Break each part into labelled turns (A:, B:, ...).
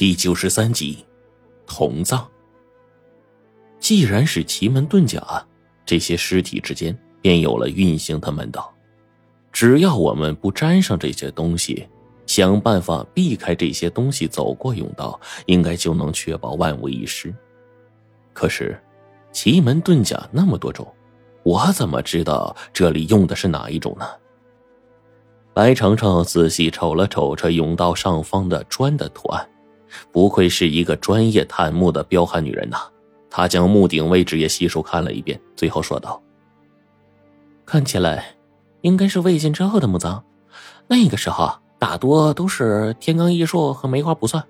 A: 第九十三集，同葬。既然是奇门遁甲，这些尸体之间便有了运行的门道。只要我们不沾上这些东西，想办法避开这些东西，走过甬道，应该就能确保万无一失。可是，奇门遁甲那么多种，我怎么知道这里用的是哪一种呢？白程程仔细瞅了瞅这甬道上方的砖的图案。不愧是一个专业探墓的彪悍女人呐！她将墓顶位置也细数看了一遍，最后说道：“看起来，应该是魏晋之后的墓葬。那个时候大多都是天罡异术和梅花卜算。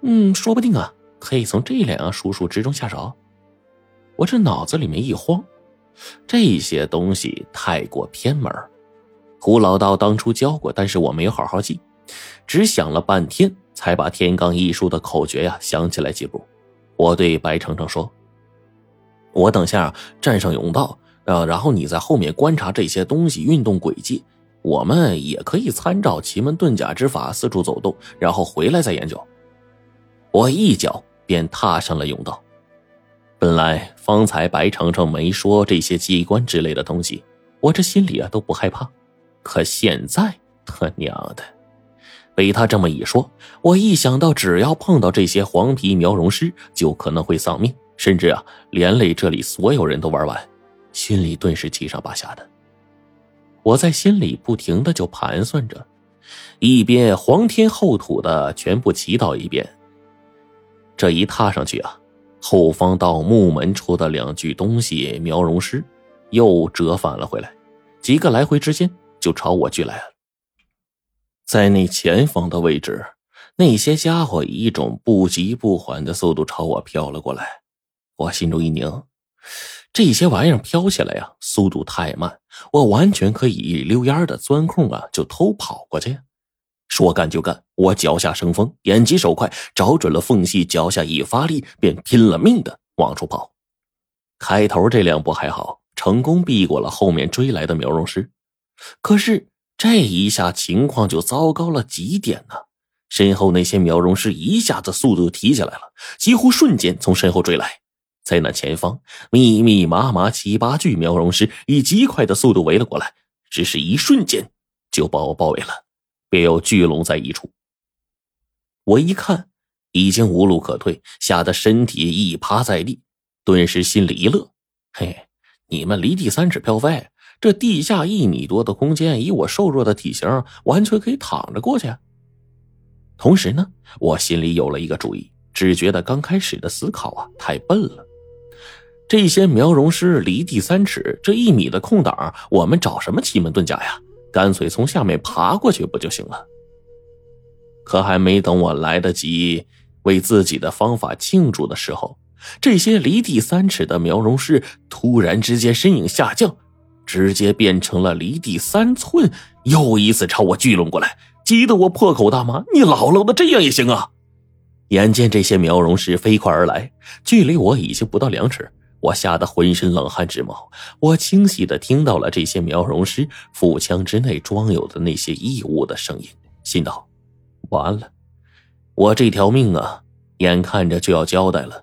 A: 嗯，说不定啊，可以从这两样术数之中下手。”我这脑子里面一慌，这些东西太过偏门，胡老道当初教过，但是我没有好好记，只想了半天。才把天罡异术的口诀呀想起来几步，我对白程程说：“我等下站上甬道，呃，然后你在后面观察这些东西运动轨迹，我们也可以参照奇门遁甲之法四处走动，然后回来再研究。”我一脚便踏上了甬道。本来方才白程程没说这些机关之类的东西，我这心里啊都不害怕，可现在他娘的！被他这么一说，我一想到只要碰到这些黄皮苗容尸，就可能会丧命，甚至啊连累这里所有人都玩完，心里顿时七上八下的。我在心里不停的就盘算着，一边皇天厚土的全部祈祷一遍。这一踏上去啊，后方到木门处的两具东西苗容尸，又折返了回来，几个来回之间就朝我聚来了。在那前方的位置，那些家伙以一种不急不缓的速度朝我飘了过来。我心中一凝，这些玩意儿飘起来呀，速度太慢，我完全可以一溜烟的钻空啊，就偷跑过去。说干就干，我脚下生风，眼疾手快，找准了缝隙，脚下一发力，便拼了命的往出跑。开头这两步还好，成功避过了后面追来的苗容师，可是。这一下情况就糟糕了极点呢！身后那些苗容师一下子速度提起来了，几乎瞬间从身后追来。在那前方，密密麻麻七八具苗容师以极快的速度围了过来，只是一瞬间就把我包围了，便又聚拢在一处。我一看，已经无路可退，吓得身体一趴在地，顿时心里一乐：“嘿，你们离地三尺飘飞。”这地下一米多的空间，以我瘦弱的体型，完全可以躺着过去。同时呢，我心里有了一个主意，只觉得刚开始的思考啊太笨了。这些苗容师离地三尺，这一米的空档，我们找什么奇门遁甲呀？干脆从下面爬过去不就行了？可还没等我来得及为自己的方法庆祝的时候，这些离地三尺的苗容师突然之间身影下降。直接变成了离地三寸，又一次朝我聚拢过来，急得我破口大骂：“你老老的这样也行啊！”眼见这些苗容师飞快而来，距离我已经不到两尺，我吓得浑身冷汗直冒。我清晰的听到了这些苗容师腹腔之内装有的那些异物的声音，心道：“完了，我这条命啊，眼看着就要交代了，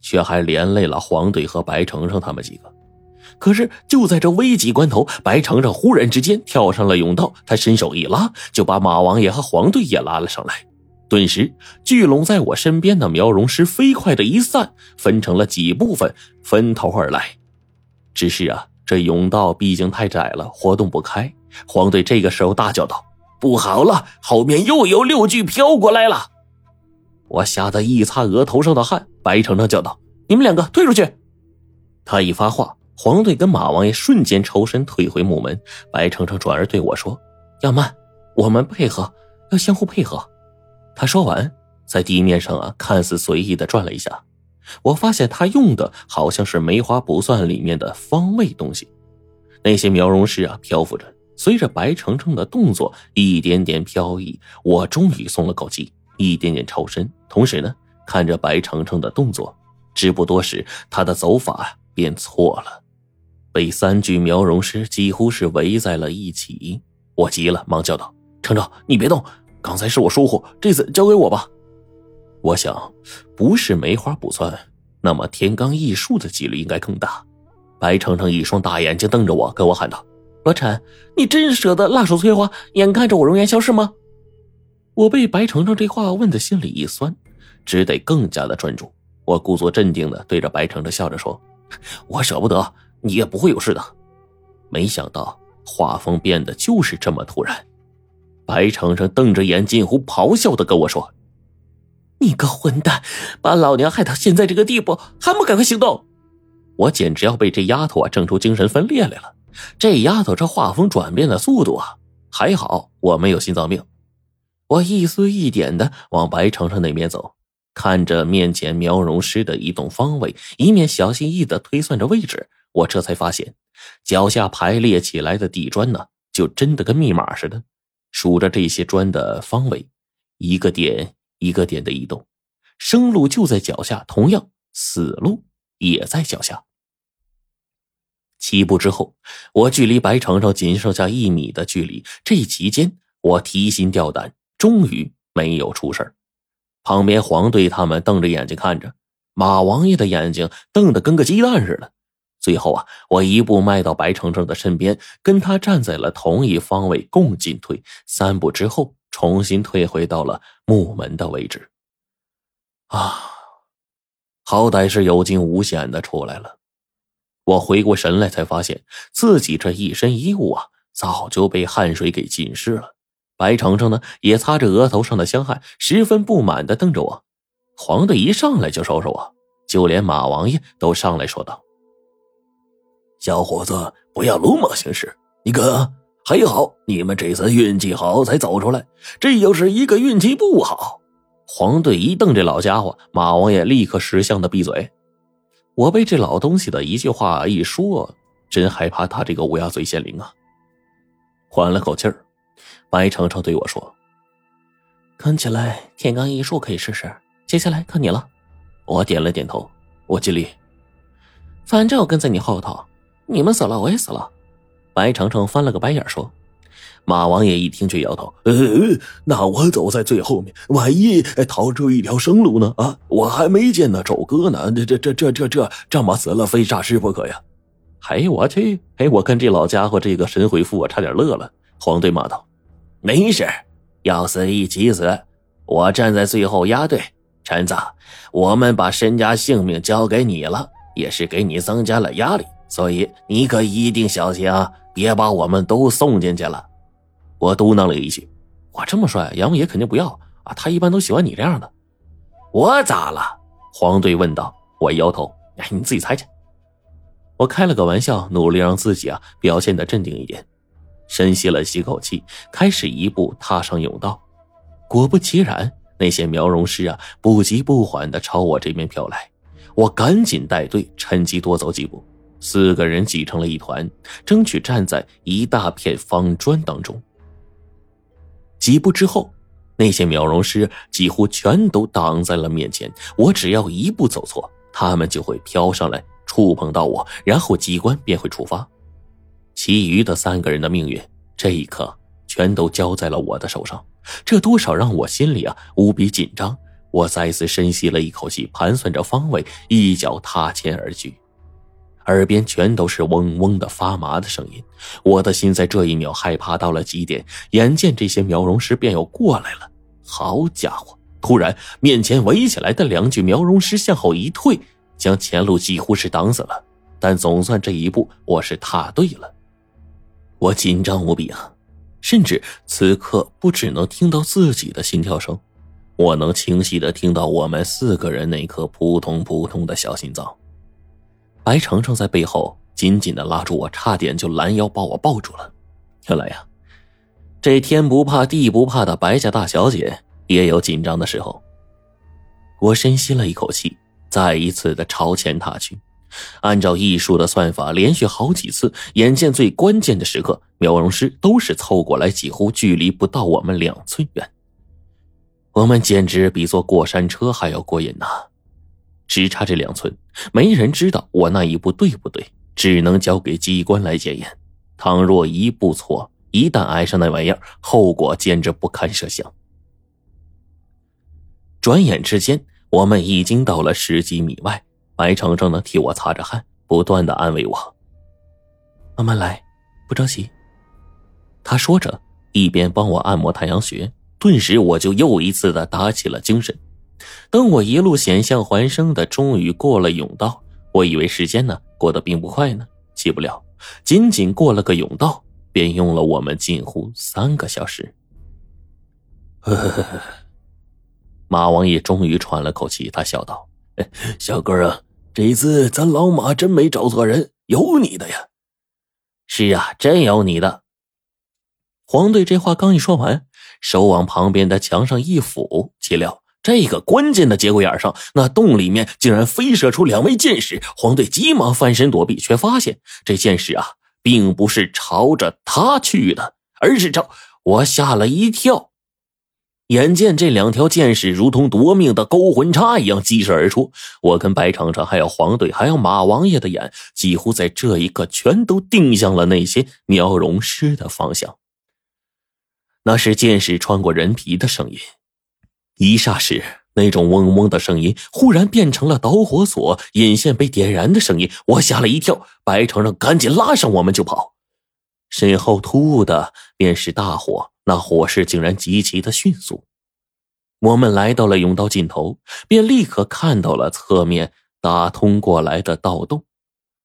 A: 却还连累了黄队和白程程他们几个。”可是就在这危急关头，白程程忽然之间跳上了甬道，他伸手一拉，就把马王爷和黄队也拉了上来。顿时，聚拢在我身边的苗容师飞快的一散，分成了几部分，分头而来。只是啊，这甬道毕竟太窄了，活动不开。黄队这个时候大叫道：“不好了，后面又有六具飘过来了！”我吓得一擦额头上的汗。白程程叫道：“你们两个退出去！”他一发话。黄队跟马王爷瞬间抽身退回木门，白程程转而对我说：“要慢，我们配合，要相互配合。”他说完，在地面上啊，看似随意的转了一下，我发现他用的好像是梅花卜算里面的方位东西。那些苗容师啊，漂浮着，随着白程程的动作一点点飘逸，我终于松了口气，一点点抽身，同时呢，看着白程程的动作，只不多时，他的走法变错了。被三具苗容尸几乎是围在了一起，我急了，忙叫道：“程程，你别动，刚才是我疏忽，这次交给我吧。”我想，不是梅花不算，那么天罡异术的几率应该更大。白程程一双大眼睛瞪着我，跟我喊道：“罗晨，你真舍得辣手摧花，眼看着我容颜消失吗？”我被白程程这话问的心里一酸，只得更加的专注。我故作镇定的对着白程程笑着说：“ 我舍不得，你也不会有事的。”没想到画风变得就是这么突然。白程程瞪着眼，近乎咆哮的跟我说：“你个混蛋，把老娘害到现在这个地步，还不赶快行动！”我简直要被这丫头啊整出精神分裂来了。这丫头这画风转变的速度啊，还好我没有心脏病。我一丝一点的往白程程那边走，看着面前苗容师的移动方位，一面小心翼翼的推算着位置。我这才发现，脚下排列起来的地砖呢，就真的跟密码似的。数着这些砖的方位，一个点一个点的移动，生路就在脚下，同样死路也在脚下。七步之后，我距离白程程仅剩下一米的距离。这期间，我提心吊胆，终于没有出事旁边黄队他们瞪着眼睛看着，马王爷的眼睛瞪得跟个鸡蛋似的。最后啊，我一步迈到白程程的身边，跟他站在了同一方位，共进退。三步之后，重新退回到了木门的位置。啊，好歹是有惊无险的出来了。我回过神来，才发现自己这一身衣物啊，早就被汗水给浸湿了。白程程呢，也擦着额头上的香汗，十分不满的瞪着我。黄队一上来就收拾我，就连马王爷都上来说道：“
B: 小伙子，不要鲁莽行事。你看，还好你们这次运气好才走出来，这要是一个运气不好。”
A: 黄队一瞪这老家伙，马王爷立刻识相的闭嘴。我被这老东西的一句话一说，真害怕他这个乌鸦嘴显灵啊！缓了口气儿，白程程对我说：“看起来天罡异术可以试试，接下来看你了。”我点了点头，我尽力。反正我跟在你后头，你们死了我也死了。白程程翻了个白眼说。马王爷一听，却摇头：“
B: 呃，那我走在最后面，万一逃出一条生路呢？啊，我还没见那周哥呢，这这这这这这这么死了非诈尸不可呀！”
A: 嘿，我去！嘿，我看这老家伙这个神回复，我差点乐了。黄队骂道：“
B: 没事，要死一起死，我站在最后压队。陈子，我们把身家性命交给你了，也是给你增加了压力，所以你可一定小心啊，别把我们都送进去了。”
A: 我嘟囔了一句：“我这么帅，杨爷肯定不要啊！他一般都喜欢你这样的。”
B: 我咋了？
A: 黄队问道。我摇头：“哎，你自己猜去。”我开了个玩笑，努力让自己啊表现的镇定一点，深吸了吸口气，开始一步踏上甬道。果不其然，那些苗容师啊不急不缓的朝我这边飘来，我赶紧带队，趁机多走几步。四个人挤成了一团，争取站在一大片方砖当中。几步之后，那些秒容师几乎全都挡在了面前。我只要一步走错，他们就会飘上来触碰到我，然后机关便会触发。其余的三个人的命运，这一刻全都交在了我的手上，这多少让我心里啊无比紧张。我再次深吸了一口气，盘算着方位，一脚踏前而去。耳边全都是嗡嗡的发麻的声音，我的心在这一秒害怕到了极点。眼见这些苗容师便要过来了，好家伙！突然，面前围起来的两具苗容师向后一退，将前路几乎是挡死了。但总算这一步我是踏对了。我紧张无比啊，甚至此刻不只能听到自己的心跳声，我能清晰的听到我们四个人那颗扑通扑通的小心脏。白程程在背后紧紧的拉住我，差点就拦腰把我抱住了。原来呀，这天不怕地不怕的白家大小姐也有紧张的时候。我深吸了一口气，再一次的朝前踏去。按照艺术的算法，连续好几次，眼见最关键的时刻，苗容师都是凑过来，几乎距离不到我们两寸远。我们简直比坐过山车还要过瘾呐！只差这两寸，没人知道我那一步对不对，只能交给机关来检验。倘若一步错，一旦挨上那玩意儿，后果简直不堪设想。转眼之间，我们已经到了十几米外。白程程呢，替我擦着汗，不断的安慰我：“慢慢来，不着急。”他说着，一边帮我按摩太阳穴。顿时，我就又一次的打起了精神。等我一路险象环生的，终于过了甬道，我以为时间呢过得并不快呢，岂不料，仅仅过了个甬道，便用了我们近乎三个小时。呵呵呵，马王爷终于喘了口气，他笑道：“
B: 小哥啊。”这一次咱老马真没找错人，有你的呀！
A: 是啊，真有你的。黄队这话刚一说完，手往旁边的墙上一抚，岂料这个关键的节骨眼上，那洞里面竟然飞射出两位剑士。黄队急忙翻身躲避，却发现这剑士啊，并不是朝着他去的，而是朝我，吓了一跳。眼见这两条剑士如同夺命的勾魂叉一样激射而出，我跟白程程还有黄队还有马王爷的眼，几乎在这一刻全都定向了那些苗荣师的方向。那是剑士穿过人皮的声音，一霎时，那种嗡嗡的声音忽然变成了导火索引线被点燃的声音，我吓了一跳，白程程赶紧拉上我们就跑，身后突兀的便是大火。那火势竟然极其的迅速，我们来到了甬道尽头，便立刻看到了侧面打通过来的盗洞，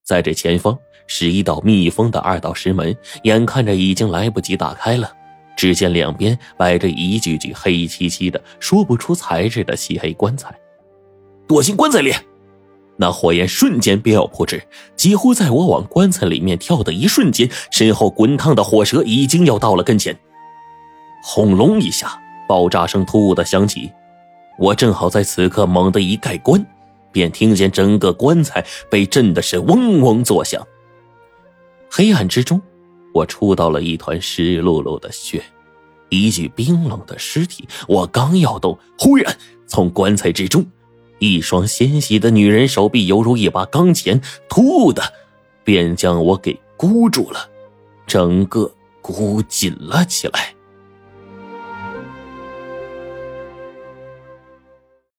A: 在这前方是一道密封的二道石门，眼看着已经来不及打开了。只见两边摆着一具具黑漆漆的、说不出材质的漆黑棺材，
B: 躲进棺材里。
A: 那火焰瞬间便要扑至，几乎在我往棺材里面跳的一瞬间，身后滚烫的火舌已经要到了跟前。轰隆一下，爆炸声突兀的响起，我正好在此刻猛地一盖棺，便听见整个棺材被震的是嗡嗡作响。黑暗之中，我触到了一团湿漉漉的血，一具冰冷的尸体。我刚要动，忽然从棺材之中，一双纤细的女人手臂犹如一把钢钳，突兀的便将我给箍住了，整个箍紧了起来。